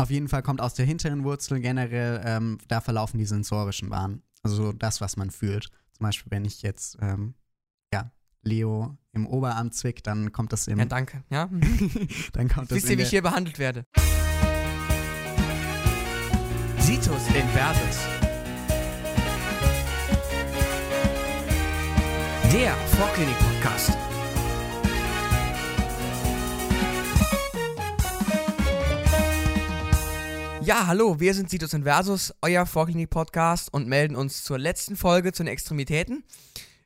Auf jeden Fall kommt aus der hinteren Wurzel generell, ähm, da verlaufen die sensorischen Bahnen. Also das, was man fühlt. Zum Beispiel, wenn ich jetzt, ähm, ja, Leo im Oberarm zwick, dann kommt das im. Ja, danke. Ja. dann kommt das Wisst in ihr, wie ich hier behandelt werde? Situs Inversus. Der Vorklinik-Podcast. Ja, hallo, wir sind Situs Inversus, euer Vorklinik-Podcast und melden uns zur letzten Folge zu den Extremitäten.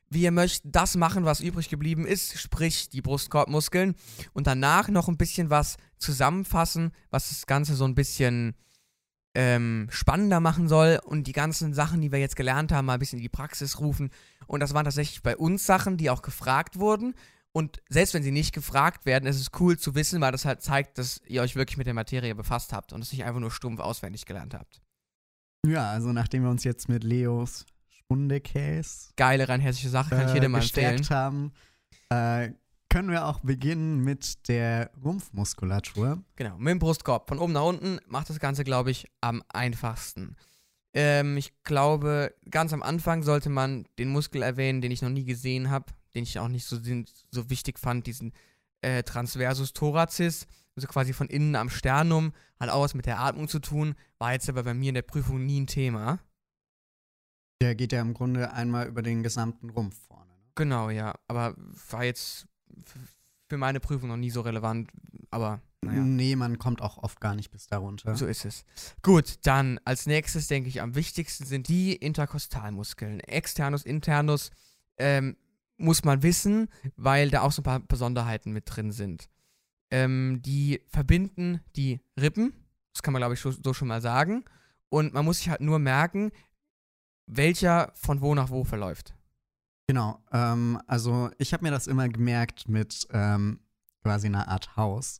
Wir möchten das machen, was übrig geblieben ist, sprich die Brustkorbmuskeln und danach noch ein bisschen was zusammenfassen, was das Ganze so ein bisschen ähm, spannender machen soll und die ganzen Sachen, die wir jetzt gelernt haben, mal ein bisschen in die Praxis rufen. Und das waren tatsächlich bei uns Sachen, die auch gefragt wurden. Und selbst wenn sie nicht gefragt werden, ist es cool zu wissen, weil das halt zeigt, dass ihr euch wirklich mit der Materie befasst habt und es nicht einfach nur stumpf auswendig gelernt habt. Ja, also nachdem wir uns jetzt mit Leos Spundekäse Geile, rein hessische Sache, kann ich äh, jedem mal empfehlen. haben, äh, können wir auch beginnen mit der Rumpfmuskulatur. Genau, mit dem Brustkorb. Von oben nach unten macht das Ganze, glaube ich, am einfachsten. Ähm, ich glaube, ganz am Anfang sollte man den Muskel erwähnen, den ich noch nie gesehen habe, den ich auch nicht so, so wichtig fand, diesen äh, Transversus thoracis, also quasi von innen am Sternum, hat auch was mit der Atmung zu tun, war jetzt aber bei mir in der Prüfung nie ein Thema. Der geht ja im Grunde einmal über den gesamten Rumpf vorne. Ne? Genau, ja, aber war jetzt für meine Prüfung noch nie so relevant, aber naja. Nee, man kommt auch oft gar nicht bis darunter. So ist es. Gut, dann als nächstes denke ich am wichtigsten sind die Interkostalmuskeln. Externus, Internus ähm, muss man wissen, weil da auch so ein paar Besonderheiten mit drin sind. Ähm, die verbinden die Rippen, das kann man glaube ich so, so schon mal sagen. Und man muss sich halt nur merken, welcher von wo nach wo verläuft. Genau. Ähm, also ich habe mir das immer gemerkt mit ähm, quasi einer Art Haus.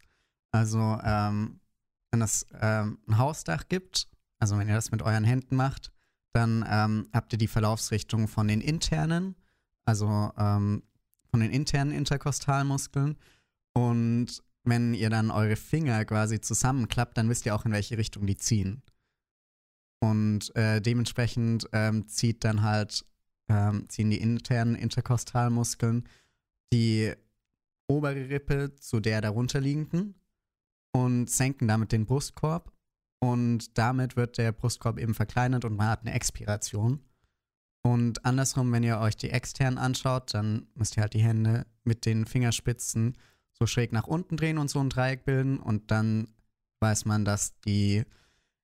Also ähm, wenn es ähm, ein Hausdach gibt, also wenn ihr das mit euren Händen macht, dann ähm, habt ihr die Verlaufsrichtung von den internen, also ähm, von den internen Interkostalmuskeln. Und wenn ihr dann eure Finger quasi zusammenklappt, dann wisst ihr auch, in welche Richtung die ziehen. Und äh, dementsprechend ähm, zieht dann halt ähm, ziehen die internen Interkostalmuskeln die obere Rippe zu der darunterliegenden und senken damit den Brustkorb. Und damit wird der Brustkorb eben verkleinert und man hat eine Expiration. Und andersrum, wenn ihr euch die externen anschaut, dann müsst ihr halt die Hände mit den Fingerspitzen so schräg nach unten drehen und so ein Dreieck bilden. Und dann weiß man, dass die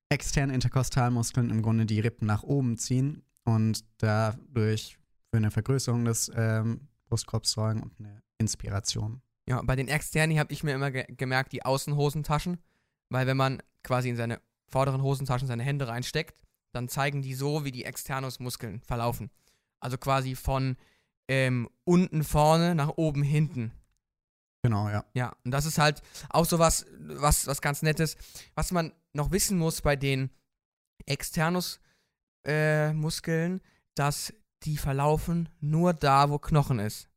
externen Interkostalmuskeln im Grunde die Rippen nach oben ziehen und dadurch für eine Vergrößerung des ähm, Brustkorbs sorgen und eine Inspiration. Ja, bei den externen habe ich mir immer ge gemerkt, die Außenhosentaschen, weil wenn man quasi in seine vorderen Hosentaschen seine Hände reinsteckt, dann zeigen die so, wie die Externusmuskeln verlaufen. Also quasi von ähm, unten vorne nach oben hinten. Genau, ja. Ja, und das ist halt auch so was, was, was ganz Nettes. Was man noch wissen muss bei den Externus-Muskeln, dass die verlaufen nur da, wo Knochen ist.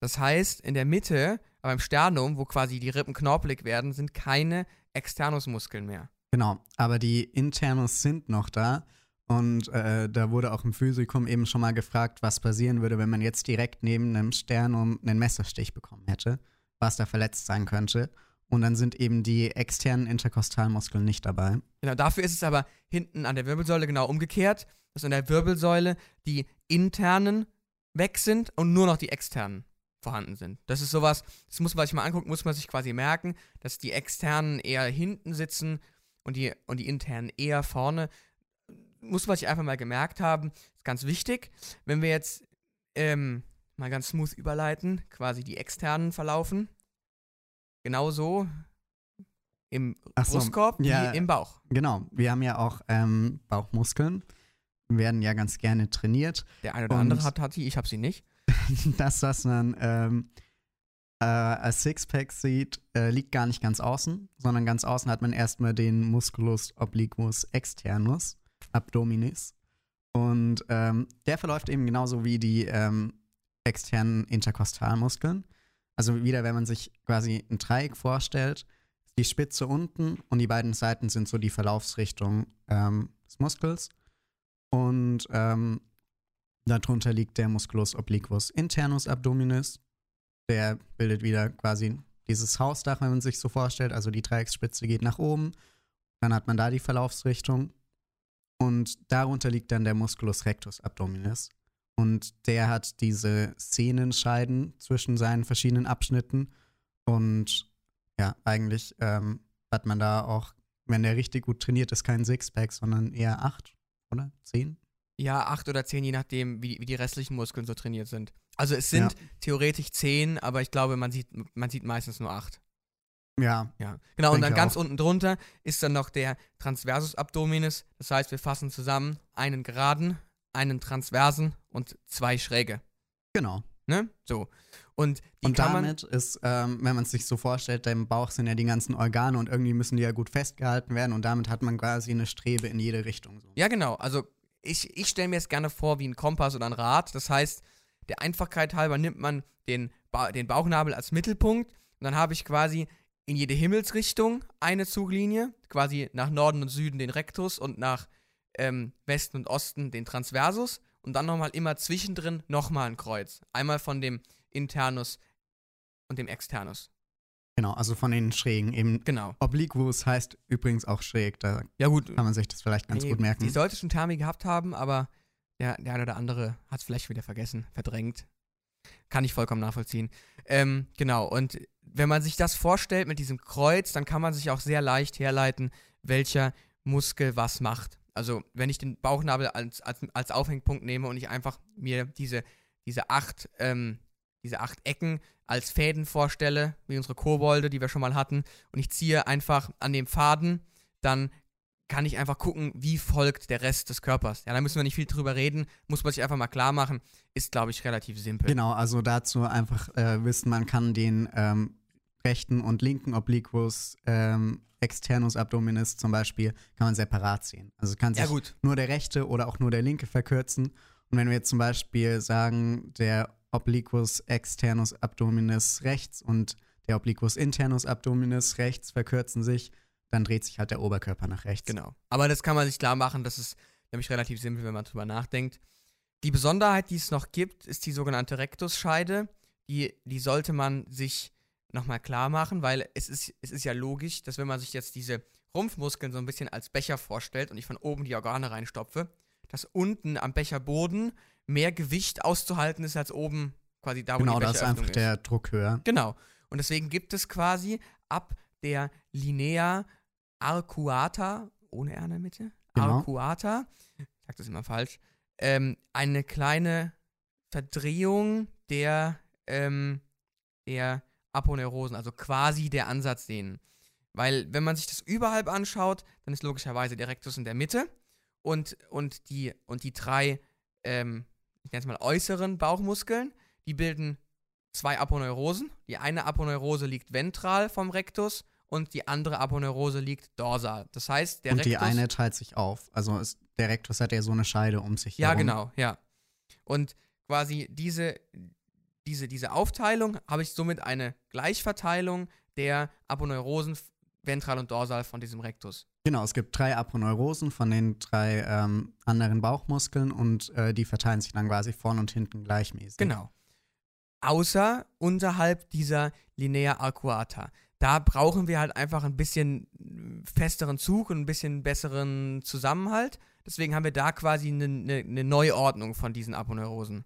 Das heißt, in der Mitte, beim Sternum, wo quasi die Rippen knorpelig werden, sind keine Externusmuskeln mehr. Genau. Aber die Internus sind noch da. Und äh, da wurde auch im Physikum eben schon mal gefragt, was passieren würde, wenn man jetzt direkt neben einem Sternum einen Messerstich bekommen hätte, was da verletzt sein könnte. Und dann sind eben die externen Interkostalmuskeln nicht dabei. Genau, dafür ist es aber hinten an der Wirbelsäule genau umgekehrt, dass in der Wirbelsäule die internen weg sind und nur noch die externen vorhanden sind. Das ist sowas, das muss man sich mal angucken, muss man sich quasi merken, dass die externen eher hinten sitzen und die, und die internen eher vorne. Muss man sich einfach mal gemerkt haben. Ist ganz wichtig. Wenn wir jetzt ähm, mal ganz smooth überleiten, quasi die externen verlaufen. Genauso im so, Brustkorb ja. wie im Bauch. Genau. Wir haben ja auch ähm, Bauchmuskeln, werden ja ganz gerne trainiert. Der eine oder Und- andere hat, hat die, ich habe sie nicht. das, was man ähm, äh, als Sixpack sieht, äh, liegt gar nicht ganz außen, sondern ganz außen hat man erstmal den Musculus obliquus externus, abdominis. Und ähm, der verläuft eben genauso wie die ähm, externen Interkostalmuskeln. Also wieder, wenn man sich quasi ein Dreieck vorstellt, die Spitze unten und die beiden Seiten sind so die Verlaufsrichtung ähm, des Muskels. Und ähm, darunter liegt der Musculus obliquus internus abdominis. Der bildet wieder quasi dieses Hausdach, wenn man sich so vorstellt. Also die Dreiecksspitze geht nach oben. Dann hat man da die Verlaufsrichtung. Und darunter liegt dann der Musculus rectus abdominis. Und der hat diese Szenenscheiden zwischen seinen verschiedenen Abschnitten. Und ja, eigentlich ähm, hat man da auch, wenn der richtig gut trainiert ist, kein Sixpack, sondern eher acht oder zehn. Ja, acht oder zehn, je nachdem, wie, wie die restlichen Muskeln so trainiert sind. Also es sind Ja. theoretisch zehn, aber ich glaube, man sieht, man sieht meistens nur acht. Ja, Ja. Genau, und dann ganz auch. unten drunter ist dann noch der Transversus Abdominis. Das heißt, wir fassen zusammen einen geraden, einen transversen und zwei schräge. genau. Ne? So. Und die und damit ist, ähm, wenn man es sich so vorstellt, im Bauch sind ja die ganzen Organe und irgendwie müssen die ja gut festgehalten werden und damit hat man quasi eine Strebe in jede Richtung. So. Ja, genau. Also ich, ich stelle mir es gerne vor wie ein Kompass oder ein Rad. Das heißt, der Einfachkeit halber nimmt man den, ba den Bauchnabel als Mittelpunkt und dann habe ich quasi in jede Himmelsrichtung eine Zuglinie, quasi nach Norden und Süden den Rectus und nach ähm, Westen und Osten den Transversus und dann nochmal immer zwischendrin nochmal ein Kreuz. Einmal von dem Internus und dem Externus. Genau, also von den Schrägen. Eben Genau. Obliquus heißt übrigens auch schräg, da Ja gut, kann man sich das vielleicht ganz Nee, gut merken. Die sollte schon Termi gehabt haben, aber der, der eine oder andere hat es vielleicht wieder vergessen, verdrängt. Kann ich vollkommen nachvollziehen. Ähm, genau, und wenn man sich das vorstellt mit diesem Kreuz, dann kann man sich auch sehr leicht herleiten, welcher Muskel was macht. Also, wenn ich den Bauchnabel als, als, als Aufhängpunkt nehme und ich einfach mir diese, diese, acht, ähm, diese acht Ecken als Fäden vorstelle, wie unsere Kobolde, die wir schon mal hatten, und ich ziehe einfach an dem Faden, dann kann ich einfach gucken, wie folgt der Rest des Körpers. Ja, da müssen wir nicht viel drüber reden, muss man sich einfach mal klar machen. Ist, glaube ich, relativ simpel. Genau, also dazu einfach äh, wissen, man kann den ähm, rechten und linken Obliquus ähm, externus abdominis zum Beispiel, kann man separat sehen. Also kann sich Ja, gut. nur der rechte oder auch nur der linke verkürzen. Und wenn wir jetzt zum Beispiel sagen, der Obliquus externus abdominis rechts und der Obliquus internus abdominis rechts verkürzen sich, dann dreht sich halt der Oberkörper nach rechts. Genau. Aber das kann man sich klar machen, das ist nämlich relativ simpel, wenn man drüber nachdenkt. Die Besonderheit, die es noch gibt, ist die sogenannte Rektusscheide. Die, die sollte man sich nochmal klar machen, weil es ist, es ist ja logisch, dass wenn man sich jetzt diese Rumpfmuskeln so ein bisschen als Becher vorstellt und ich von oben die Organe reinstopfe, dass unten am Becherboden mehr Gewicht auszuhalten ist als oben quasi da, wo Genau, die da ist einfach der Druck höher. Genau. Und deswegen gibt es quasi ab der Linea arcuata, ohne R in der Mitte, Genau. arcuata, ich sag das immer falsch, ähm, eine kleine Verdrehung der, ähm, der Aponeurosen, also quasi der Ansatzdehnen. Weil, wenn man sich das überhalb anschaut, dann ist logischerweise der Rectus in der Mitte und, und, die, und die drei, ähm, ich nenne es mal äußeren Bauchmuskeln, die bilden zwei Aponeurosen. Die eine Aponeurose liegt ventral vom Rectus und die andere Aponeurose liegt dorsal. Das heißt, der und Rectus. die eine teilt sich auf. Also ist, der Rectus hat ja so eine Scheide um sich Ja, herum. genau, ja. Und quasi diese, diese, diese Aufteilung habe ich somit eine Gleichverteilung der Aponeurosen ventral und dorsal von diesem Rectus. Genau, es gibt drei Aponeurosen von den drei ähm, anderen Bauchmuskeln und äh, die verteilen sich dann quasi vorn und hinten gleichmäßig. Genau. Außer unterhalb dieser Linea arcuata. Da brauchen wir halt einfach ein bisschen festeren Zug und ein bisschen besseren Zusammenhalt. Deswegen haben wir da quasi eine, eine, eine Neuordnung von diesen Aponeurosen.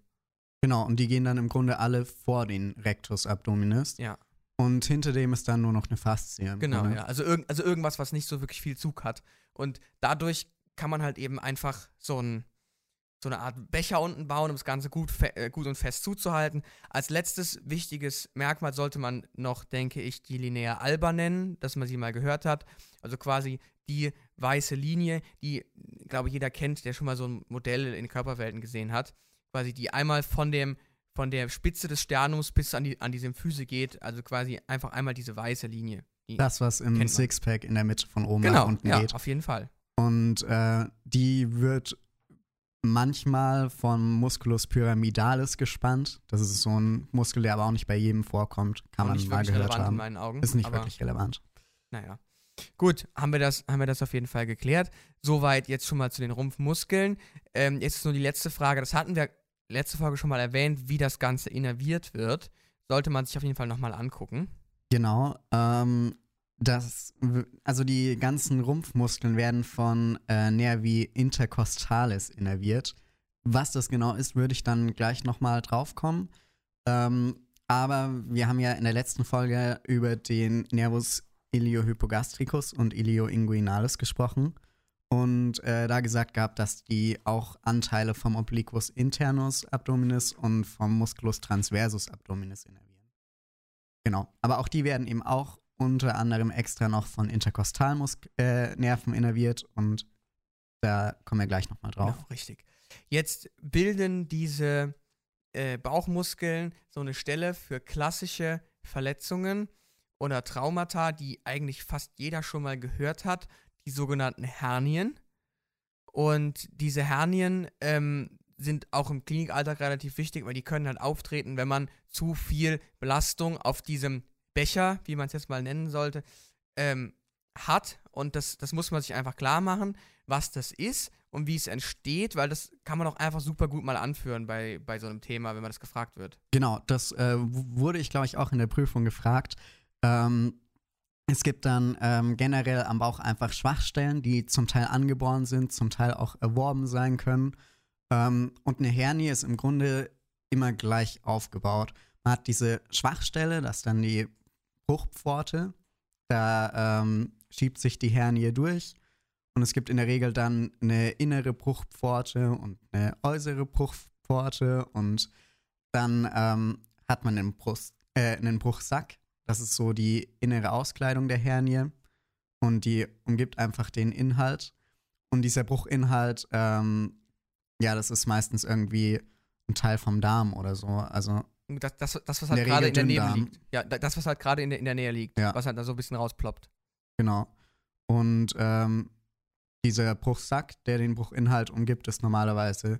Genau, und die gehen dann im Grunde alle vor den Rectus abdominis. Ja. Und hinter dem ist dann nur noch eine Faszie. Genau, Grunde. ja. Also, irg also irgendwas, was nicht so wirklich viel Zug hat. Und dadurch kann man halt eben einfach so, ein, so eine Art Becher unten bauen, um das Ganze gut, äh, gut und fest zuzuhalten. Als letztes wichtiges Merkmal sollte man noch, denke ich, die Linea alba nennen, dass man sie mal gehört hat. Also quasi die weiße Linie, die, glaube ich, jeder kennt, der schon mal so ein Modell in Körperwelten gesehen hat. Quasi die einmal von dem von der Spitze des Sternums bis an die, an die Symphyse geht, also quasi einfach einmal diese weiße Linie. Die, Das, was im. Sixpack in der Mitte von oben nach genau, unten ja, geht. auf jeden Fall. Und äh, die wird manchmal vom Musculus pyramidalis gespannt. Das ist so ein Muskel, der aber auch nicht bei jedem vorkommt. Kann Auch man mal wirklich gehört relevant in haben. meinen Augen. Ist nicht wirklich relevant. Naja. Gut, haben wir, das, haben wir das auf jeden Fall geklärt. Soweit jetzt schon mal zu den Rumpfmuskeln. Ähm, jetzt ist nur die letzte Frage. Das hatten wir letzte Folge schon mal erwähnt, wie das Ganze innerviert wird. Sollte man sich auf jeden Fall nochmal angucken. Genau. Ähm, das, also die ganzen Rumpfmuskeln werden von äh, Nervi intercostalis innerviert. Was das genau ist, würde ich dann gleich nochmal draufkommen. Ähm, aber wir haben ja in der letzten Folge über den Nervus iliohypogastricus und ilioinguinalis gesprochen und äh, da gesagt gehabt, dass die auch Anteile vom Obliquus internus abdominis und vom Musculus transversus abdominis innervieren. Genau, aber auch die werden eben auch unter anderem extra noch von Interkostalnerven äh, innerviert und da kommen wir gleich nochmal drauf. Genau, richtig. Jetzt bilden diese äh, Bauchmuskeln so eine Stelle für klassische Verletzungen oder Traumata, die eigentlich fast jeder schon mal gehört hat, die sogenannten Hernien. Und diese Hernien ähm, sind auch im Klinikalltag relativ wichtig, weil die können halt auftreten, wenn man zu viel Belastung auf diesem Becher, wie man es jetzt mal nennen sollte, ähm, hat. Und das, das muss man sich einfach klar machen, was das ist und wie es entsteht, weil das kann man auch einfach super gut mal anführen bei, bei so einem Thema, wenn man das gefragt wird. Genau, das äh, wurde ich, glaube ich, auch in der Prüfung gefragt. Ähm, es gibt dann ähm, generell am Bauch einfach Schwachstellen, die zum Teil angeboren sind, zum Teil auch erworben sein können. Ähm, und eine Hernie ist im Grunde immer gleich aufgebaut. Man hat diese Schwachstelle, das ist dann die Bruchpforte. Da ähm, schiebt sich die Hernie durch. Und es gibt in der Regel dann eine innere Bruchpforte und eine äußere Bruchpforte. Und dann ähm, hat man einen, Brust, äh, einen Bruchsack. Das ist so die innere Auskleidung der Hernie. Und die umgibt einfach den Inhalt. Und dieser Bruchinhalt, ähm, ja, das ist meistens irgendwie ein Teil vom Darm oder so. Also das, das, das was halt gerade in der Nähe liegt. Ja, das, was halt gerade in der, in der Nähe liegt, ja. was halt da so ein bisschen rausploppt. Genau. Und ähm, dieser Bruchsack, der den Bruchinhalt umgibt, ist normalerweise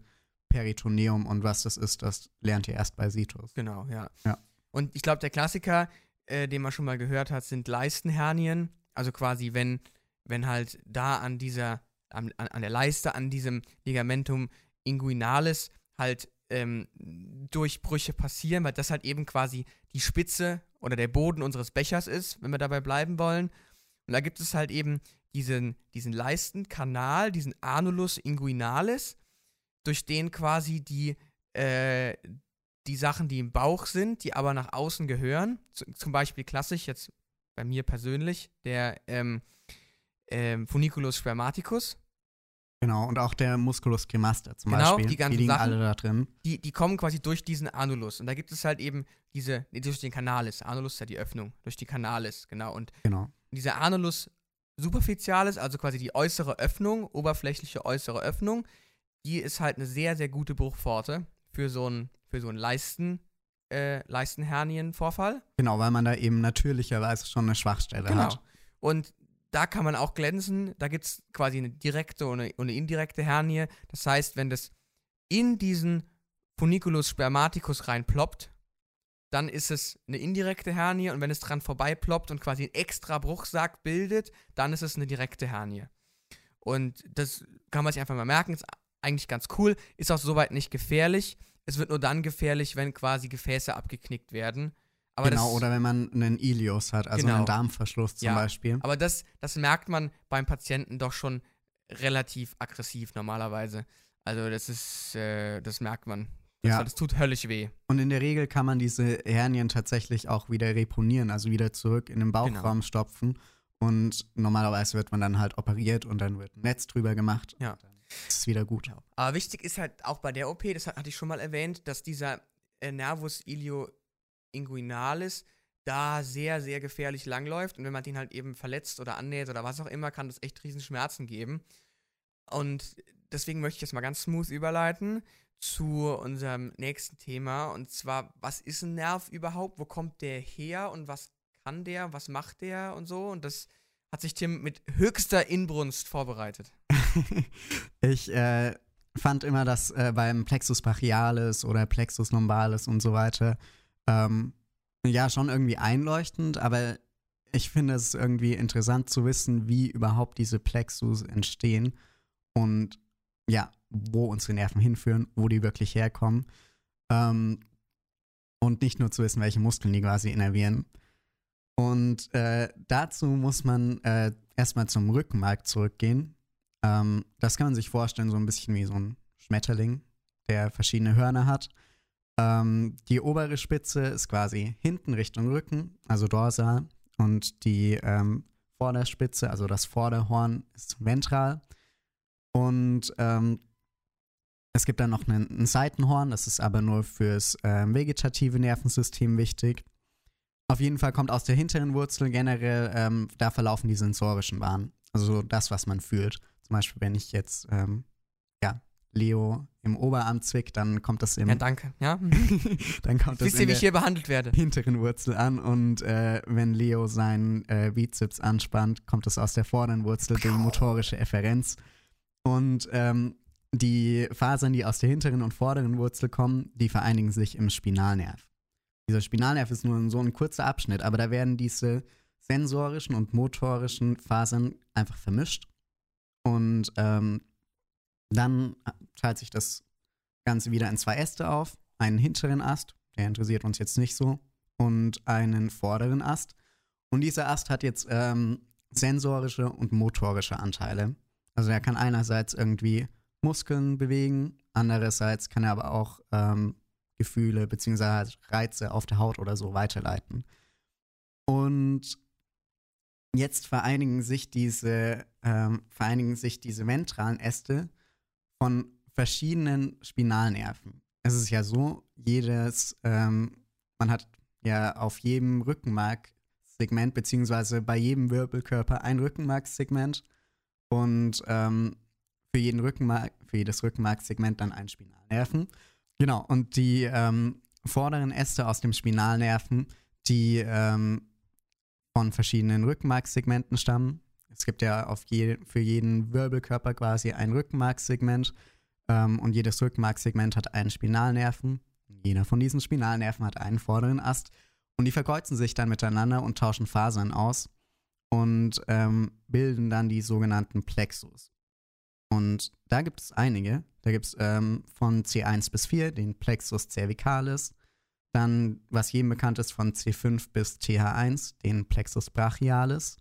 Peritoneum und was das ist, das lernt ihr erst bei Situs. Genau, ja. ja. Und ich glaube, der Klassiker, äh, den man schon mal gehört hat, sind Leistenhernien. Also quasi, wenn, wenn halt da an dieser, an, an der Leiste, an diesem Ligamentum inguinalis halt ähm, Durchbrüche passieren, weil das halt eben quasi die Spitze oder der Boden unseres Bechers ist, wenn wir dabei bleiben wollen. Und da gibt es halt eben diesen, diesen Leistenkanal, diesen Anulus inguinalis, durch den quasi die, äh, die Sachen, die im Bauch sind, die aber nach außen gehören, zum Beispiel klassisch jetzt bei mir persönlich, der ähm, ähm, Funiculus spermaticus, Genau, und auch der Musculus cremaster zum genau, Beispiel. Die, ganzen die liegen Sachen, alle da drin. Die, die kommen quasi durch diesen Anulus. Und da gibt es halt eben diese, durch den Canalis. Anulus ist ja die Öffnung, durch die Canalis, genau. Und genau. dieser Anulus superficialis, also quasi die äußere Öffnung, oberflächliche äußere Öffnung, die ist halt eine sehr, sehr gute Bruchpforte für so einen für so einen Leisten, äh, Leistenhernienvorfall. Genau, weil man da eben natürlicherweise schon eine Schwachstelle genau. hat. Und da kann man auch glänzen. Da gibt es quasi eine direkte und eine, indirekte Hernie. Das heißt, wenn das in diesen Funiculus spermaticus reinploppt, dann ist es eine indirekte Hernie und wenn es dran vorbei ploppt und quasi einen extra Bruchsack bildet, dann ist es eine direkte Hernie. Und das kann man sich einfach mal merken, ist eigentlich ganz cool, ist auch soweit nicht gefährlich. Es wird nur dann gefährlich, wenn quasi Gefäße abgeknickt werden. Aber genau, das, oder wenn man einen Ilios hat, also genau. einen Darmverschluss zum ja, Beispiel. Aber das, das merkt man beim Patienten doch schon relativ aggressiv normalerweise. Also das ist, äh, das merkt man. Das, ja. das tut höllisch weh. Und in der Regel kann man diese Hernien tatsächlich auch wieder reponieren, also wieder zurück in den Bauchraum genau. stopfen. Und normalerweise wird man dann halt operiert und dann wird ein Netz drüber gemacht. Ja. dann ist es wieder gut. Aber wichtig ist halt auch bei der OP, das hatte ich schon mal erwähnt, dass dieser äh, Nervus ilio inguinalis da sehr, sehr gefährlich langläuft. Und wenn man den halt eben verletzt oder annäht oder was auch immer, kann das echt riesen Schmerzen geben. Und deswegen möchte ich jetzt mal ganz smooth überleiten zu unserem nächsten Thema. Und zwar, was ist ein Nerv überhaupt? Wo kommt der her und was kann der? Was macht der und so? Und das hat sich Tim mit höchster Inbrunst vorbereitet. ich äh, fand immer, dass äh, beim Plexus brachialis oder Plexus lumbalis und so weiter ähm, ja, schon irgendwie einleuchtend, aber ich finde es irgendwie interessant zu wissen, wie überhaupt diese Plexus entstehen und ja, wo unsere Nerven hinführen, wo die wirklich herkommen. Ähm, und nicht nur zu wissen, welche Muskeln die quasi innervieren. Und äh, dazu muss man äh, erstmal zum Rückenmark zurückgehen. Ähm, das kann man sich vorstellen, so ein bisschen wie so ein Schmetterling, der verschiedene Hörner hat. Ähm, die obere Spitze ist quasi hinten Richtung Rücken, also dorsal. Und die ähm, Vorderspitze, also das Vorderhorn, ist ventral. Und ähm, es gibt dann noch ein, ein, Seitenhorn, das ist aber nur fürs äh, vegetative Nervensystem wichtig. Auf jeden Fall kommt aus der hinteren Wurzel generell, ähm, da verlaufen die sensorischen Bahnen. Also das, was man fühlt. Zum Beispiel, wenn ich jetzt, ähm, Leo im Oberarm zwickt, dann kommt das im. Ja, danke. Ja. dann kommt das Wisst ihr, wie ich hier behandelt werde? Hinteren Wurzel an und äh, wenn Leo seinen äh, Bizeps anspannt, kommt das aus der vorderen Wurzel, die motorische Efferenz. Und ähm, die Fasern, die aus der hinteren und vorderen Wurzel kommen, die vereinigen sich im Spinalnerv. Dieser Spinalnerv ist nur so ein kurzer Abschnitt, aber da werden diese sensorischen und motorischen Fasern einfach vermischt. Und ähm, dann teilt sich das Ganze wieder in zwei Äste auf. Einen hinteren Ast, der interessiert uns jetzt nicht so, und einen vorderen Ast. Und dieser Ast hat jetzt ähm, sensorische und motorische Anteile. Also er kann einerseits irgendwie Muskeln bewegen, andererseits kann er aber auch ähm, Gefühle bzw. Reize auf der Haut oder so weiterleiten. Und jetzt vereinigen sich diese, ähm, vereinigen sich diese ventralen Äste von verschiedenen Spinalnerven. Es ist ja so, jedes, ähm, man hat ja auf jedem Rückenmarksegment beziehungsweise bei jedem Wirbelkörper ein Rückenmarkssegment und ähm, für jeden Rückenmark, für jedes Rückenmarkssegment dann ein Spinalnerven. Genau, und die ähm, vorderen Äste aus dem Spinalnerven, die ähm, von verschiedenen Rückenmarkssegmenten stammen. Es gibt ja auf je, für jeden Wirbelkörper quasi ein Rückenmarkssegment ähm, und jedes Rückenmarkssegment hat einen Spinalnerven. Jeder von diesen Spinalnerven hat einen vorderen Ast und die verkreuzen sich dann miteinander und tauschen Fasern aus und ähm, bilden dann die sogenannten Plexus. Und da gibt es einige. Da gibt es ähm, von C1 bis 4 den Plexus cervicalis. Dann, was jedem bekannt ist, von C5 bis TH1 den Plexus brachialis.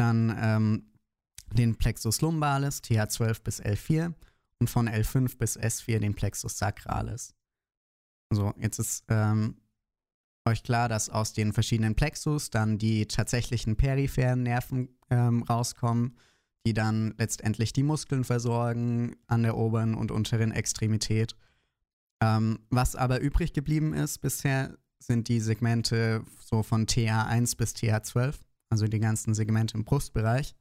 Dann ähm, den Plexus lumbalis, TH12 bis L4. Und von L5 bis S4 den Plexus sacralis. So, jetzt ist ähm, euch klar, dass aus den verschiedenen Plexus dann die tatsächlichen peripheren Nerven ähm, rauskommen die dann letztendlich die Muskeln versorgen an der oberen und unteren Extremität. Ähm, was aber übrig geblieben ist bisher, sind die Segmente so von TH1 bis TH12, also die ganzen Segmente im Brustbereich.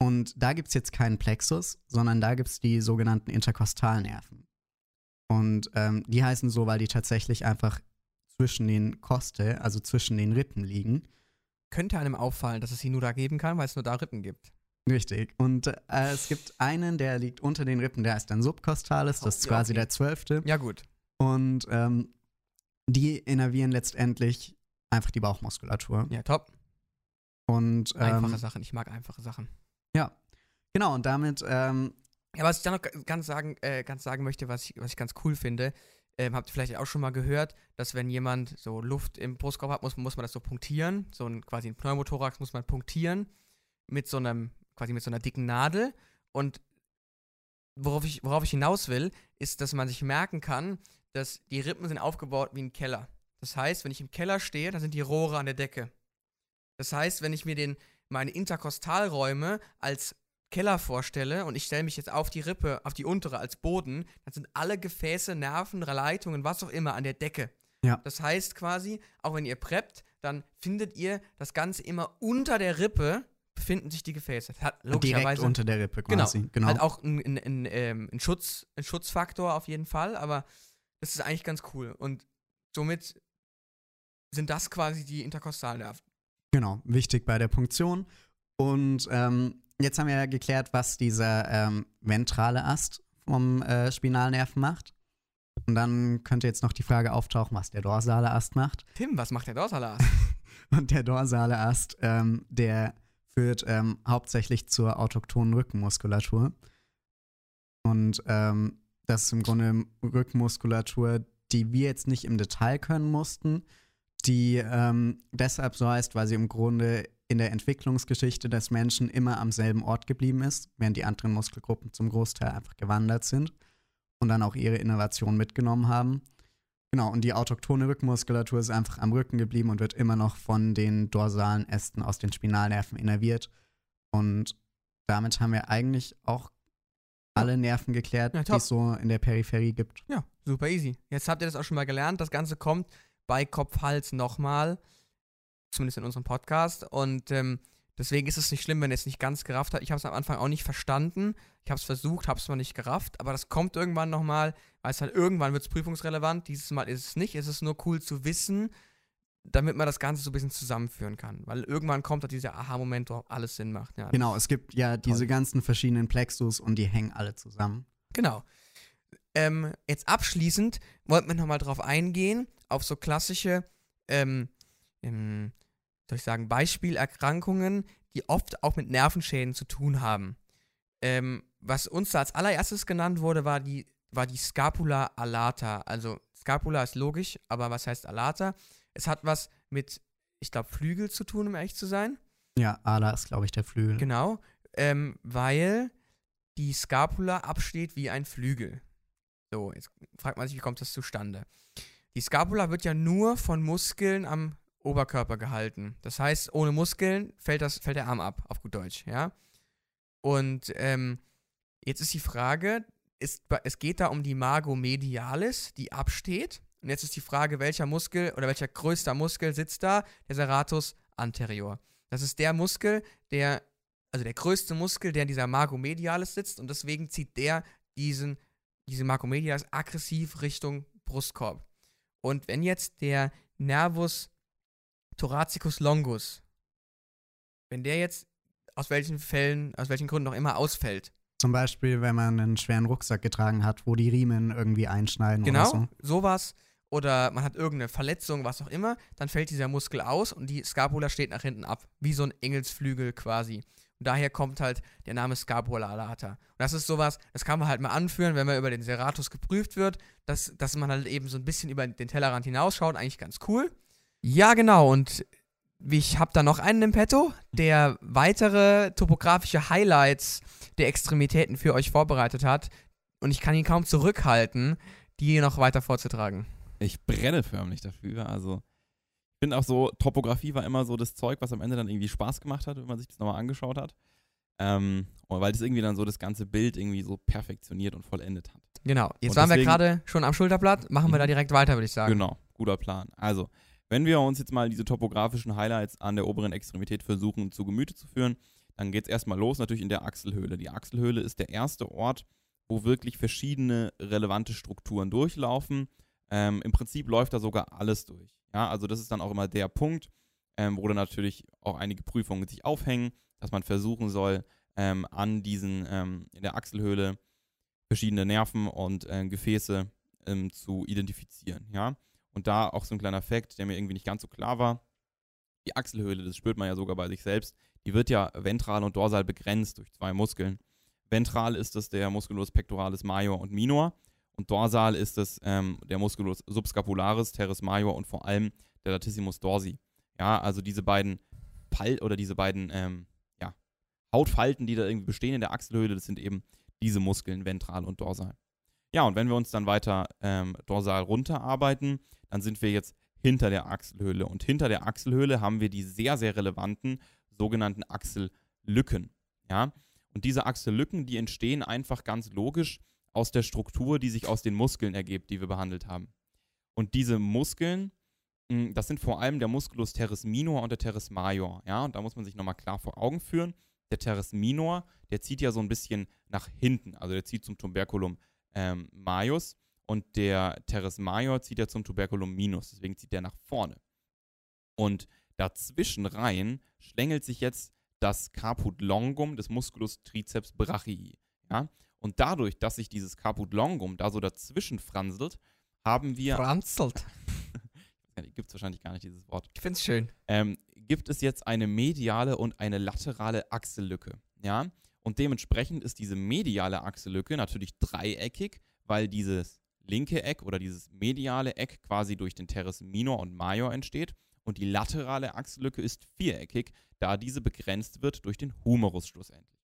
Und da gibt es jetzt keinen Plexus, sondern da gibt es die sogenannten Interkostalnerven. Und ähm, die heißen so, weil die tatsächlich einfach zwischen den Koste, also zwischen den Rippen liegen. Könnte einem auffallen, dass es sie nur da geben kann, weil es nur da Rippen gibt. Richtig. Und äh, es gibt einen, der liegt unter den Rippen, der ist dann subcostalis, das ist oh, quasi okay. der zwölfte. Ja, gut. Und ähm, die innervieren letztendlich einfach die Bauchmuskulatur. Ja, top. Und, ähm, einfache Sachen, ich mag einfache Sachen. Ja. Genau, und damit. Ähm, ja, was ich da noch ganz sagen, äh, ganz sagen möchte, was ich, was ich ganz cool finde, ähm, habt ihr vielleicht auch schon mal gehört, dass wenn jemand so Luft im Brustkorb hat, muss, muss man das so punktieren. So ein, quasi ein Pneumothorax muss man punktieren mit so einem quasi mit so einer dicken Nadel. Und worauf ich, worauf ich hinaus will, ist, dass man sich merken kann, dass die Rippen sind aufgebaut wie ein Keller. Das heißt, wenn ich im Keller stehe, dann sind die Rohre an der Decke. Das heißt, wenn ich mir den, meine Interkostalräume als Keller vorstelle und ich stelle mich jetzt auf die Rippe, auf die untere als Boden, dann sind alle Gefäße, Nerven, Leitungen, was auch immer an der Decke. Ja. Das heißt quasi, auch wenn ihr preppt, dann findet ihr das Ganze immer unter der Rippe befinden sich die Gefäße. Hat logischerweise, Direkt unter der Rippe quasi. Genau. genau. Halt auch ein, ein, ein, ähm, ein, Schutz, ein Schutzfaktor auf jeden Fall, aber das ist eigentlich ganz cool. Und somit sind das quasi die Interkostalnerven. Genau, wichtig bei der Punktion. Und ähm, jetzt haben wir ja geklärt, was dieser ähm, ventrale Ast vom äh, Spinalnerven macht. Und dann könnte jetzt noch die Frage auftauchen, was der dorsale Ast macht. Tim, was macht der dorsale Ast? Und der dorsale Ast, ähm, der führt ähm, hauptsächlich zur autochthonen Rückenmuskulatur. Und ähm, das ist im Grunde Rückenmuskulatur, die wir jetzt nicht im Detail können mussten, die ähm, deshalb so heißt, weil sie im Grunde in der Entwicklungsgeschichte des Menschen immer am selben Ort geblieben ist, während die anderen Muskelgruppen zum Großteil einfach gewandert sind und dann auch ihre Innovation mitgenommen haben. Genau, und die autochtone Rückenmuskulatur ist einfach am Rücken geblieben und wird immer noch von den dorsalen Ästen aus den Spinalnerven innerviert. Und damit haben wir eigentlich auch alle Nerven geklärt, Ja, die es so in der Peripherie gibt. Ja, super easy. Jetzt habt ihr das auch schon mal gelernt. Das Ganze kommt bei Kopf-Hals nochmal. Zumindest in unserem Podcast. Und ähm, deswegen ist es nicht schlimm, wenn ihr es nicht ganz gerafft habt. Ich habe es am Anfang auch nicht verstanden. Ich habe es versucht, habe es mal nicht gerafft. Aber das kommt irgendwann nochmal, weil es halt irgendwann wird es prüfungsrelevant. Dieses Mal ist es nicht. Es ist nur cool zu wissen, damit man das Ganze so ein bisschen zusammenführen kann. Weil irgendwann kommt halt dieser Aha-Moment, wo alles Sinn macht. Ja, Genau, es gibt ja diese ganzen verschiedenen Plexus und die hängen alle zusammen. Genau. Ähm, jetzt abschließend wollten wir nochmal drauf eingehen, auf so klassische, ähm, ähm, soll ich sagen, Beispielerkrankungen, die oft auch mit Nervenschäden zu tun haben. Ähm, was uns da als allererstes genannt wurde, war die, war die Scapula alata. Also Scapula ist logisch, aber was heißt alata? Es hat was mit, ich glaube, Flügel zu tun, um ehrlich zu sein. Ja, Ala ist, glaube ich, der Flügel. Genau, ähm, weil die Scapula absteht wie ein Flügel. So, jetzt fragt man sich, wie kommt das zustande? Die Scapula wird ja nur von Muskeln am Oberkörper gehalten. Das heißt, ohne Muskeln fällt, das, fällt der Arm ab, auf gut Deutsch, ja? Und ähm, jetzt ist die Frage, ist, es geht da um die Mago medialis, die absteht. Und jetzt ist die Frage, welcher Muskel oder welcher größter Muskel sitzt da? Der Serratus anterior. Das ist der Muskel, der, also der größte Muskel, der in dieser Mago medialis sitzt und deswegen zieht der diesen, diese Mago medialis aggressiv Richtung Brustkorb. Und wenn jetzt der Nervus thoracicus longus, wenn der jetzt aus welchen Fällen, aus welchen Gründen auch immer ausfällt, Zum Beispiel, wenn man einen schweren Rucksack getragen hat, wo die Riemen irgendwie einschneiden Genau, oder so. sowas. Oder man hat irgendeine Verletzung, was auch immer, dann fällt dieser Muskel aus und die Scapula steht nach hinten ab. Wie so ein Engelsflügel quasi. Und daher kommt halt der Name Scapula alata. Und das ist sowas, das kann man halt mal anführen, wenn man über den Serratus geprüft wird, dass, dass man halt eben so ein bisschen über den Tellerrand hinausschaut. Eigentlich ganz cool. Ja, genau. Und ich habe da noch einen im Petto, der weitere topografische Highlights der Extremitäten für euch vorbereitet hat. Und ich kann ihn kaum zurückhalten, die noch weiter vorzutragen. Ich brenne förmlich dafür. Also, finde auch so, Topografie war immer so das Zeug, was am Ende dann irgendwie Spaß gemacht hat, wenn man sich das nochmal angeschaut hat. Ähm, weil das irgendwie dann so das ganze Bild irgendwie so perfektioniert und vollendet hat. Genau. Jetzt Und waren wir deswegen- gerade schon am Schulterblatt. Machen wir Mhm. da direkt weiter, würde ich sagen. Genau, guter Plan. Also, wenn wir uns jetzt mal diese topografischen Highlights an der oberen Extremität versuchen zu Gemüte zu führen, dann geht es erstmal los, natürlich in der Achselhöhle. Die Achselhöhle ist der erste Ort, wo wirklich verschiedene relevante Strukturen durchlaufen. Ähm, Im Prinzip läuft da sogar alles durch. Ja, also das ist dann auch immer der Punkt, ähm, wo dann natürlich auch einige Prüfungen sich aufhängen, dass man versuchen soll, ähm, an diesen, ähm, in der Achselhöhle verschiedene Nerven und äh, Gefäße ähm, zu identifizieren. Ja, und da auch so ein kleiner Fakt, der mir irgendwie nicht ganz so klar war. Die Achselhöhle, das spürt man ja sogar bei sich selbst, die wird ja ventral und dorsal begrenzt durch zwei Muskeln. Ventral ist das der Musculus pectoralis major und minor und dorsal ist es ähm, der Musculus subscapularis, teres major und vor allem der latissimus dorsi. Ja, also diese beiden Pal oder diese beiden ähm, ja, Hautfalten, die da irgendwie bestehen in der Achselhöhle, das sind eben diese Muskeln, ventral und dorsal. Ja, und wenn wir uns dann weiter ähm, dorsal runterarbeiten, dann sind wir jetzt hinter der Achselhöhle. Und hinter der Achselhöhle haben wir die sehr, sehr relevanten sogenannten Achsellücken. Ja? Und diese Achsellücken, die entstehen einfach ganz logisch aus der Struktur, die sich aus den Muskeln ergibt, die wir behandelt haben. Und diese Muskeln, mh, das sind vor allem der Musculus teres minor und der teres major. Ja? Und da muss man sich nochmal klar vor Augen führen. Der teres minor, der zieht ja so ein bisschen nach hinten, also der zieht zum Tuberculum ähm, majus und der teres major zieht ja zum Tuberculum minus, deswegen zieht der nach vorne. Und dazwischen rein schlängelt sich jetzt das Caput longum des Musculus triceps brachii. Ja? Und dadurch, dass sich dieses Caput longum da so dazwischen franselt, haben wir, Franzelt. gibt es wahrscheinlich gar nicht dieses Wort, Ich find's schön. ähm, gibt es jetzt eine mediale und eine laterale Achsellücke. Ja? Und dementsprechend ist diese mediale Achsellücke natürlich dreieckig, weil dieses linke Eck oder dieses mediale Eck quasi durch den Teres minor und major entsteht. Und die laterale Achsellücke ist viereckig, da diese begrenzt wird durch den Humerus schlussendlich.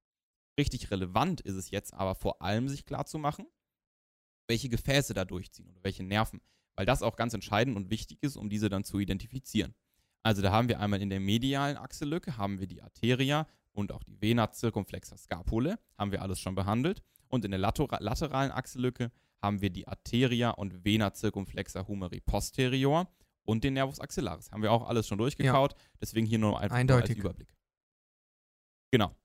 Richtig relevant ist es jetzt aber vor allem, sich klarzumachen, welche Gefäße da durchziehen oder welche Nerven, weil das auch ganz entscheidend und wichtig ist, um diese dann zu identifizieren. Also da haben wir einmal in der medialen Achsellücke haben wir die Arteria und auch die Vena circumflexa scapulae, haben wir alles schon behandelt. Und in der lateralen Achsellücke haben wir die Arteria und Vena circumflexa humeri posterior und den Nervus axillaris. Haben wir auch alles schon durchgekaut, deswegen hier nur einfach nur als Eindeutig. Überblick. Genau.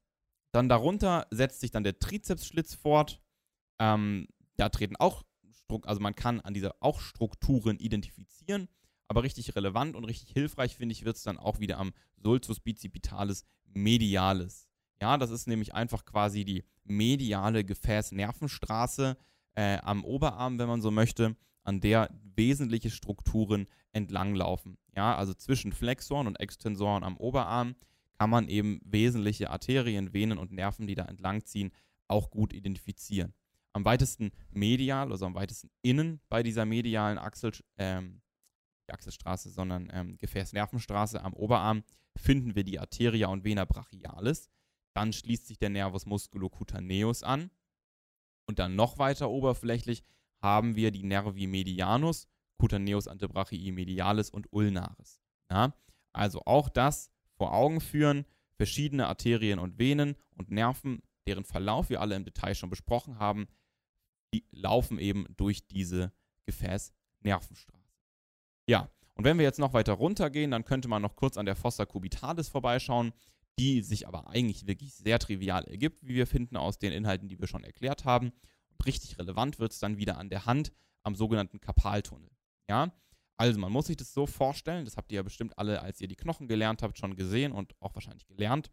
Dann darunter setzt sich dann der Trizepsschlitz fort. Ähm, da treten auch, also man kann an dieser auch Strukturen identifizieren, aber richtig relevant und richtig hilfreich, finde ich, wird es dann auch wieder am Sulcus bicipitalis medialis. Ja, das ist nämlich einfach quasi die mediale Gefäßnervenstraße äh, am Oberarm, wenn man so möchte, an der wesentliche Strukturen entlanglaufen. Ja, also zwischen Flexoren und Extensoren am Oberarm kann man eben wesentliche Arterien, Venen und Nerven, die da entlangziehen, auch gut identifizieren. Am weitesten medial, also am weitesten innen bei dieser medialen Achsel, ähm, Achselstraße, sondern ähm, Gefäßnervenstraße am Oberarm finden wir die Arteria und Vena brachialis. Dann schließt sich der Nervus musculocutaneus an. Und dann noch weiter oberflächlich haben wir die Nervi medianus, cutaneus antebrachii medialis und ulnaris. Ja? Also auch das vor Augen führen, verschiedene Arterien und Venen und Nerven, deren Verlauf wir alle im Detail schon besprochen haben, die laufen eben durch diese Gefäßnervenstraße. Ja, und wenn wir jetzt noch weiter runtergehen, dann könnte man noch kurz an der Fossa cubitalis vorbeischauen, die sich aber eigentlich wirklich sehr trivial ergibt, wie wir finden aus den Inhalten, die wir schon erklärt haben. Und richtig relevant wird es dann wieder an der Hand am sogenannten Karpaltunnel. Ja, also man muss sich das so vorstellen, das habt ihr ja bestimmt alle, als ihr die Knochen gelernt habt, schon gesehen und auch wahrscheinlich gelernt,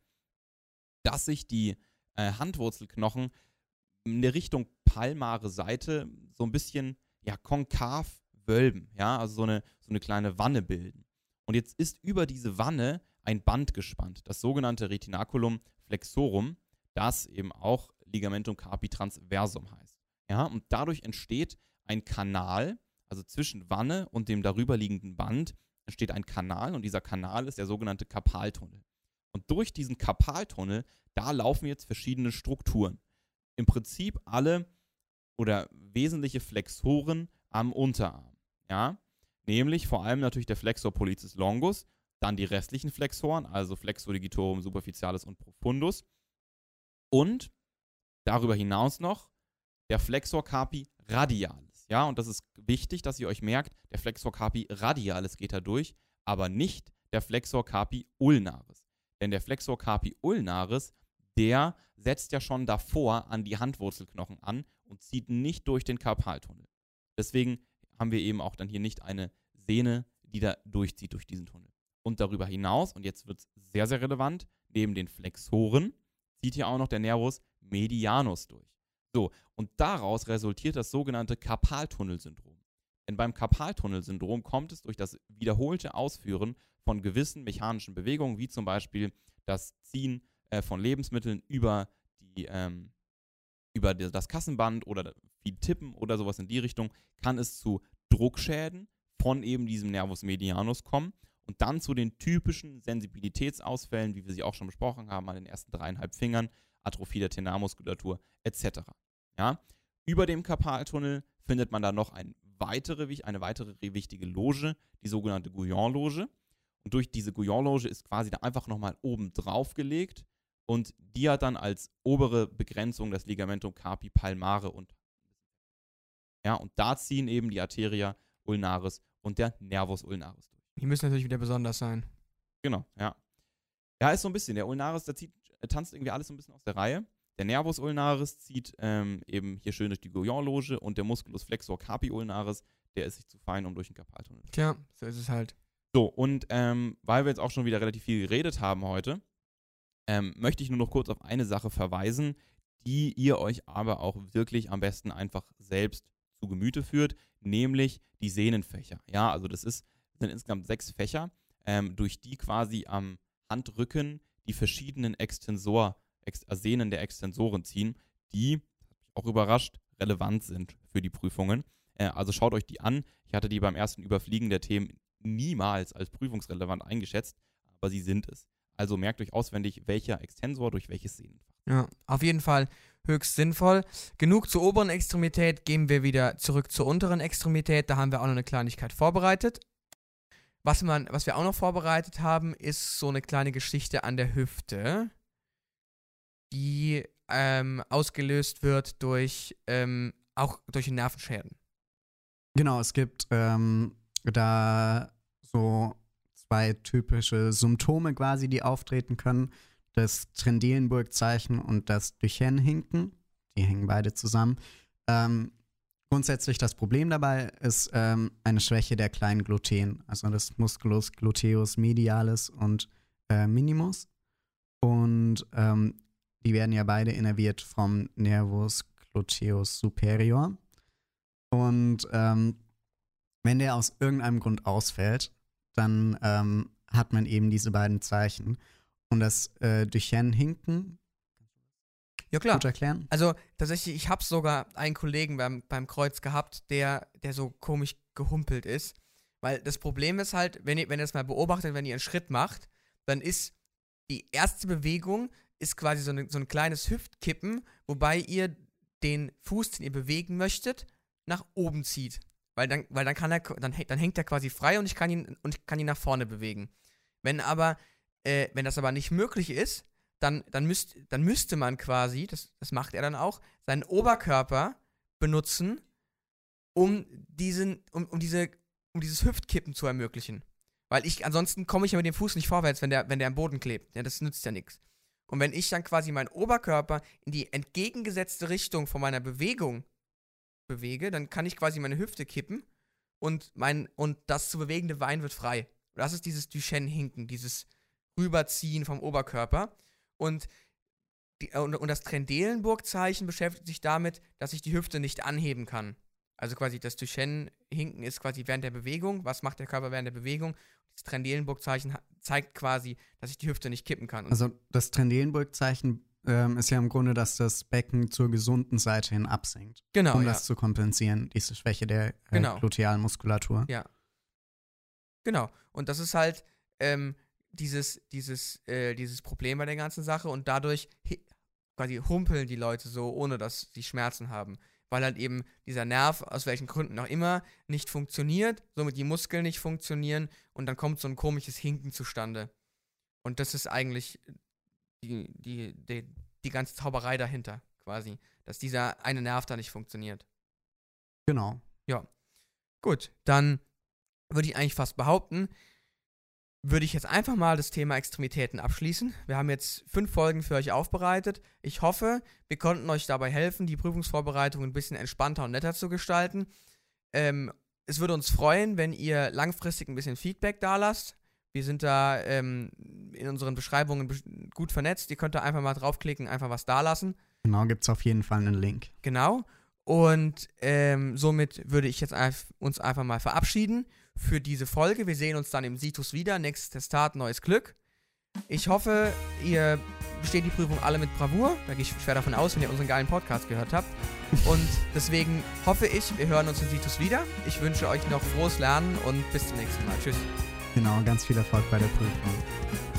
dass sich die äh, Handwurzelknochen in der Richtung palmare Seite so ein bisschen ja, konkav wölben, ja, also so eine, so eine kleine Wanne bilden. Und jetzt ist über diese Wanne ein Band gespannt, das sogenannte Retinaculum flexorum, das eben auch Ligamentum carpi transversum heißt. Ja, und dadurch entsteht ein Kanal, also zwischen Wanne und dem darüberliegenden Band entsteht ein Kanal und dieser Kanal ist der sogenannte Karpaltunnel. Und durch diesen Karpaltunnel, da laufen jetzt verschiedene Strukturen. Im Prinzip alle oder wesentliche Flexoren am Unterarm. Ja? Nämlich vor allem natürlich der Flexor pollicis longus, dann die restlichen Flexoren, also Flexor digitorum superficialis und profundus. Und darüber hinaus noch der Flexor carpi radialis. Ja, und das ist wichtig, dass ihr euch merkt, der Flexor carpi radialis geht da durch, aber nicht der Flexor carpi ulnaris. Denn der Flexor carpi ulnaris, der setzt ja schon davor an die Handwurzelknochen an und zieht nicht durch den Karpaltunnel. Deswegen haben wir eben auch dann hier nicht eine Sehne, die da durchzieht durch diesen Tunnel. Und darüber hinaus, und jetzt wird es sehr, sehr relevant, neben den Flexoren zieht hier auch noch der Nervus medianus durch. So, und daraus resultiert das sogenannte Karpaltunnelsyndrom. Denn beim Karpaltunnelsyndrom kommt es durch das wiederholte Ausführen von gewissen mechanischen Bewegungen, wie zum Beispiel das Ziehen äh, von Lebensmitteln über, die, ähm, über das Kassenband oder viel Tippen oder sowas in die Richtung, kann es zu Druckschäden von eben diesem Nervus medianus kommen und dann zu den typischen Sensibilitätsausfällen, wie wir sie auch schon besprochen haben, an den ersten dreieinhalb Fingern, Atrophie der Tenarmuskulatur etc. Ja? Über dem Karpaltunnel findet man dann noch ein weitere, eine weitere wichtige Loge, die sogenannte Guyon-Loge. Und durch diese Guyon-Loge ist quasi da einfach nochmal oben drauf gelegt und die hat dann als obere Begrenzung das Ligamentum carpi palmare und ja, und da ziehen eben die Arteria ulnaris und der Nervus ulnaris durch. Die müssen natürlich wieder besonders sein. Genau, ja. Ja, ist so ein bisschen. Der Ulnaris, der zieht, äh, tanzt irgendwie alles so ein bisschen aus der Reihe. Der Nervus ulnaris zieht ähm, eben hier schön durch die Guyon-Loge und der Musculus flexor carpi ulnaris, der ist sich zu fein, um durch den Karpaltunnel zu Tja, so ist es halt. So, und ähm, weil wir jetzt auch schon wieder relativ viel geredet haben heute, ähm, möchte ich nur noch kurz auf eine Sache verweisen, die ihr euch aber auch wirklich am besten einfach selbst zu Gemüte führt, nämlich die Sehnenfächer. Ja, also das ist, sind insgesamt sechs Fächer, ähm, durch die quasi am Handrücken die verschiedenen Extensor, Ex Sehnen der Extensoren ziehen, die, auch überrascht, relevant sind für die Prüfungen. Äh, also schaut euch die an. Ich hatte die beim ersten Überfliegen der Themen niemals als prüfungsrelevant eingeschätzt, aber sie sind es. Also merkt euch auswendig, welcher Extensor durch welches Sehnenfach. Ja, auf jeden Fall höchst sinnvoll. Genug zur oberen Extremität, gehen wir wieder zurück zur unteren Extremität. Da haben wir auch noch eine Kleinigkeit vorbereitet. Was, man, was wir auch noch vorbereitet haben, ist so eine kleine Geschichte an der Hüfte, die ähm, ausgelöst wird durch ähm, auch durch Nervenschäden. Genau, es gibt ähm, da so zwei typische Symptome quasi, die auftreten können. Das Trendelenburg-Zeichen und das Duchenne-Hinken. Die hängen beide zusammen. Ähm, grundsätzlich das Problem dabei ist ähm, eine Schwäche der kleinen Gluten, also des Musculus gluteus medialis und äh, minimus. Und ähm, die werden ja beide innerviert vom Nervus gluteus superior. Und ähm, wenn der aus irgendeinem Grund ausfällt, dann ähm, hat man eben diese beiden Zeichen. Und das äh, Duchenne-Hinken, Ja klar. gut erklären? Also tatsächlich, ich habe sogar einen Kollegen beim, beim Kreuz gehabt, der, der so komisch gehumpelt ist. Weil das Problem ist halt, wenn ihr, wenn ihr das mal beobachtet, wenn ihr einen Schritt macht, dann ist die erste Bewegung ist quasi so, eine, so ein kleines Hüftkippen, wobei ihr den Fuß, den ihr bewegen möchtet, nach oben zieht. Weil dann, weil dann kann er, dann, hängt- dann hängt er quasi frei und ich kann ihn und ich kann ihn nach vorne bewegen. Wenn aber, äh, wenn das aber nicht möglich ist, dann, dann, müsst, dann müsste man quasi, das, das macht er dann auch, seinen Oberkörper benutzen, um diesen, um, um diese, um dieses Hüftkippen zu ermöglichen. Weil ich, ansonsten komme ich ja mit dem Fuß nicht vorwärts, wenn der, wenn der am Boden klebt. Ja, das nützt ja nichts. Und wenn ich dann quasi meinen Oberkörper in die entgegengesetzte Richtung von meiner Bewegung bewege, dann kann ich quasi meine Hüfte kippen und mein, und das zu bewegende Bein wird frei. Das ist dieses Duchenne-Hinken, dieses Rüberziehen vom Oberkörper. Und, die, und, und das Trendelenburg-Zeichen beschäftigt sich damit, dass ich die Hüfte nicht anheben kann. Also quasi das Duchenne-Hinken ist quasi während der Bewegung. Was macht der Körper während der Bewegung? Das Trendelenburg-Zeichen zeigt quasi, dass ich die Hüfte nicht kippen kann. Und Also das Trendelenburg-Zeichen ähm, ist ja im Grunde, dass das Becken zur gesunden Seite hin absinkt, genau, um ja. das zu kompensieren, diese Schwäche der äh, Genau. Glutealmuskulatur. Ja. Genau. Und das ist halt ähm, dieses, dieses, äh, dieses Problem bei der ganzen Sache und dadurch quasi humpeln die Leute so, ohne dass sie Schmerzen haben. Weil halt eben dieser Nerv, aus welchen Gründen auch immer, nicht funktioniert, somit die Muskeln nicht funktionieren und dann kommt so ein komisches Hinken zustande. Und das ist eigentlich die, die, die, die ganze Zauberei dahinter, quasi. Dass dieser eine Nerv da nicht funktioniert. Genau. Gut, dann würde ich eigentlich fast behaupten, würde ich jetzt einfach mal das Thema Extremitäten abschließen. Wir haben jetzt fünf Folgen für euch aufbereitet. Ich hoffe, wir konnten euch dabei helfen, die Prüfungsvorbereitung ein bisschen entspannter und netter zu gestalten. Ähm, es würde uns freuen, wenn ihr langfristig ein bisschen Feedback da lasst. Wir sind da ähm, in unseren Beschreibungen besch- gut vernetzt. Ihr könnt da einfach mal draufklicken, einfach was da lassen. Genau, gibt es auf jeden Fall einen Link. Genau. Und ähm, somit würde ich jetzt uns einfach mal verabschieden für diese Folge. Wir sehen uns dann im Situs wieder. Nächstes Testat, neues Glück. Ich hoffe, ihr besteht die Prüfung alle mit Bravour. Da gehe ich schwer davon aus, wenn ihr unseren geilen Podcast gehört habt. Und deswegen hoffe ich, wir hören uns im Situs wieder. Ich wünsche euch noch frohes Lernen und bis zum nächsten Mal. Tschüss. Genau, ganz viel Erfolg bei der Prüfung.